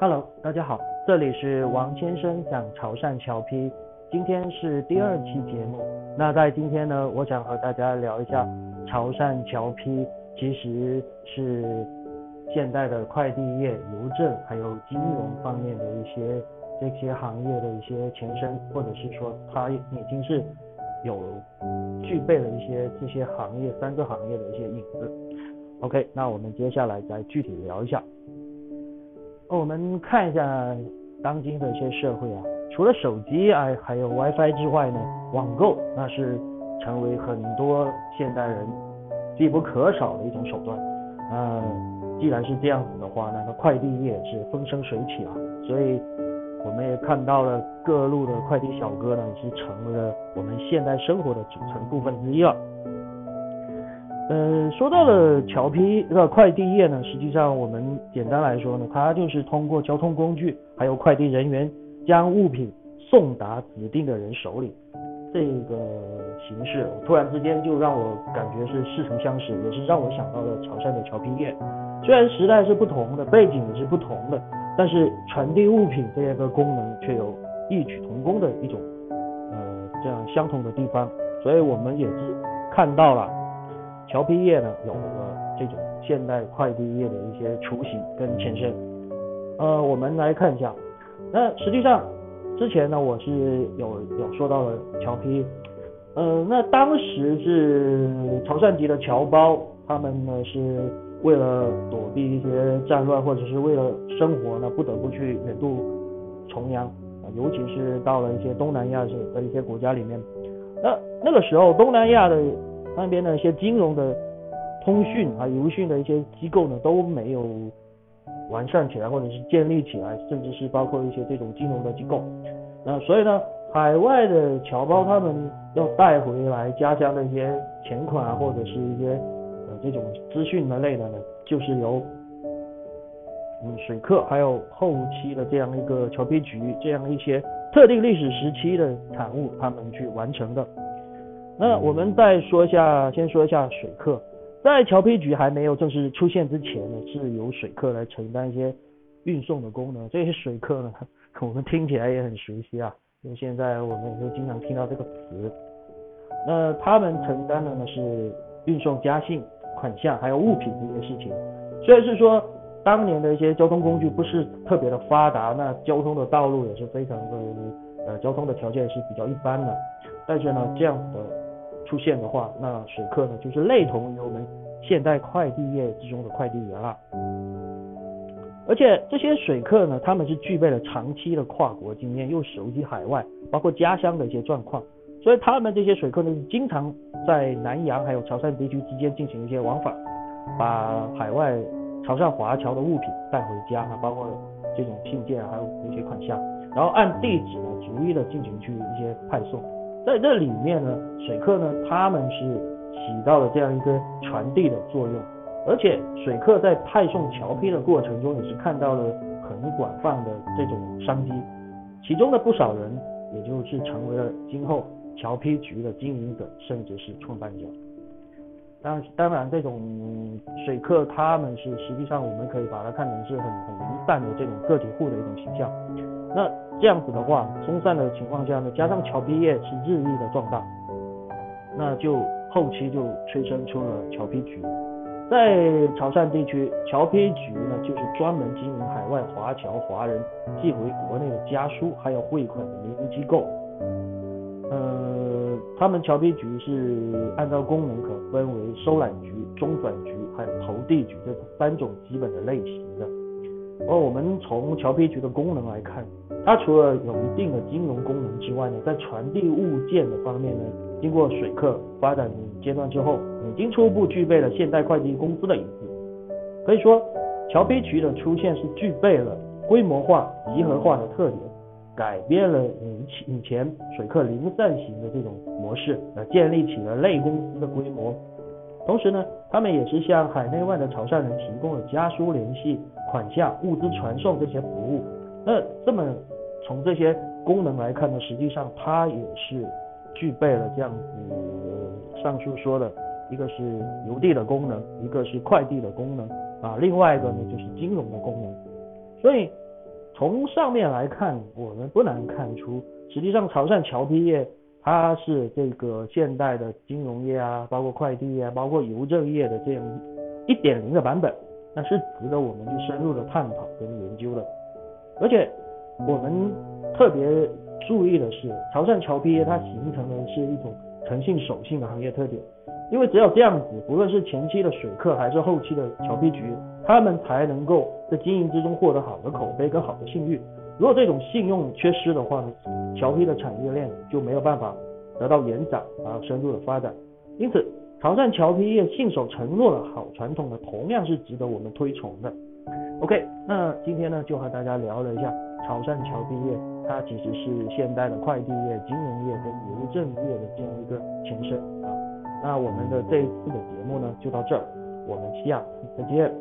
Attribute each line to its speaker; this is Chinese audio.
Speaker 1: Hello，大家好，这里是王先生讲潮汕侨批，今天是第二期节目。那在今天呢，我想和大家聊一下潮汕侨批，其实是现代的快递业、邮政还有金融方面的一些这些行业的一些前身，或者是说它已经是有具备了一些这些行业三个行业的一些影子。OK，那我们接下来再具体聊一下。我们看一下当今的一些社会啊，除了手机啊，还有 WiFi 之外呢，网购那是成为很多现代人必不可少的一种手段。呃，既然是这样子的话，那个快递业是风生水起啊，所以我们也看到了各路的快递小哥呢，是成为了我们现代生活的组成部分之一了。呃，说到了桥批这个快递业呢，实际上我们简单来说呢，它就是通过交通工具还有快递人员将物品送达指定的人手里，这个形式突然之间就让我感觉是似曾相识，也是让我想到了潮汕的桥批业。虽然时代是不同的，背景也是不同的，但是传递物品这个功能却有异曲同工的一种呃这样相同的地方，所以我们也是看到了。侨批业呢，有了这种现代快递业的一些雏形跟前身。呃，我们来看一下。那实际上之前呢，我是有有说到了侨批。呃，那当时是潮汕籍的侨胞，他们呢是为了躲避一些战乱，或者是为了生活呢，不得不去远渡重洋，尤其是到了一些东南亚的一些国家里面。那那个时候，东南亚的。那边的一些金融的通讯啊、邮讯的一些机构呢都没有完善起来，或者是建立起来，甚至是包括一些这种金融的机构。那所以呢，海外的侨胞他们要带回来家乡的一些钱款啊，或者是一些呃这种资讯的类的呢，就是由嗯水客还有后期的这样一个侨批局这样一些特定历史时期的产物，他们去完成的。那我们再说一下，先说一下水客，在侨批局还没有正式出现之前呢，是由水客来承担一些运送的功能。这些水客呢，我们听起来也很熟悉啊，因为现在我们也会经常听到这个词。那他们承担的呢是运送家信、款项还有物品这些事情。虽然是说当年的一些交通工具不是特别的发达，那交通的道路也是非常的呃，交通的条件是比较一般的，但是呢，这样的。出现的话，那水客呢，就是类同于我们现代快递业之中的快递员了。而且这些水客呢，他们是具备了长期的跨国经验，又熟悉海外，包括家乡的一些状况，所以他们这些水客呢，经常在南洋还有潮汕地区之间进行一些往返，把海外潮汕华侨的物品带回家啊，包括这种信件还有一些款项，然后按地址呢，逐一的进行去一些派送。在这里面呢，水客呢，他们是起到了这样一个传递的作用，而且水客在派送侨批的过程中，也是看到了很广泛的这种商机，其中的不少人，也就是成为了今后侨批局的经营者，甚至是创办者。当当然，这种水客他们是实际上我们可以把它看成是很很零散的这种个体户的一种形象。那这样子的话，松散的情况下呢，加上侨批业是日益的壮大，那就后期就催生出了侨批局。在潮汕地区，侨批局呢就是专门经营海外华侨华人寄回国内的家书还有汇款的民营机构。呃，他们侨批局是按照功能可分为收揽局、中转局还有投递局这三种基本的类型的。而我们从桥皮局的功能来看，它除了有一定的金融功能之外呢，在传递物件的方面呢，经过水客发展阶段之后，已经初步具备了现代快递公司的影子。可以说，桥皮局的出现是具备了规模化、集合化的特点，改变了以以前水客零散型的这种模式，呃，建立起了类公司的规模。同时呢，他们也是向海内外的潮汕人提供了家书联系、款项、物资传送这些服务。那这么从这些功能来看呢，实际上它也是具备了这样子上述说的，一个是邮递的功能，一个是快递的功能啊，另外一个呢就是金融的功能。所以从上面来看，我们不难看出，实际上潮汕侨批业它是这个现代的金融业啊，包括快递业，包括邮政业的这样一点零的版本，那是值得我们去深入的探讨跟研究的。而且我们特别注意的是，潮汕侨批业它形成的是一种诚信守信的行业特点。因为只有这样子，不论是前期的水客还是后期的侨批局，他们才能够在经营之中获得好的口碑跟好的信誉。如果这种信用缺失的话呢，侨批的产业链就没有办法得到延展啊深入的发展。因此，潮汕侨批业信守承诺的好传统呢，同样是值得我们推崇的。OK，那今天呢就和大家聊了一下潮汕侨批业，它其实是现代的快递业、金融业跟邮政业的这样一个前身啊。那我们的这一次的节目呢，就到这儿，我们下次再见。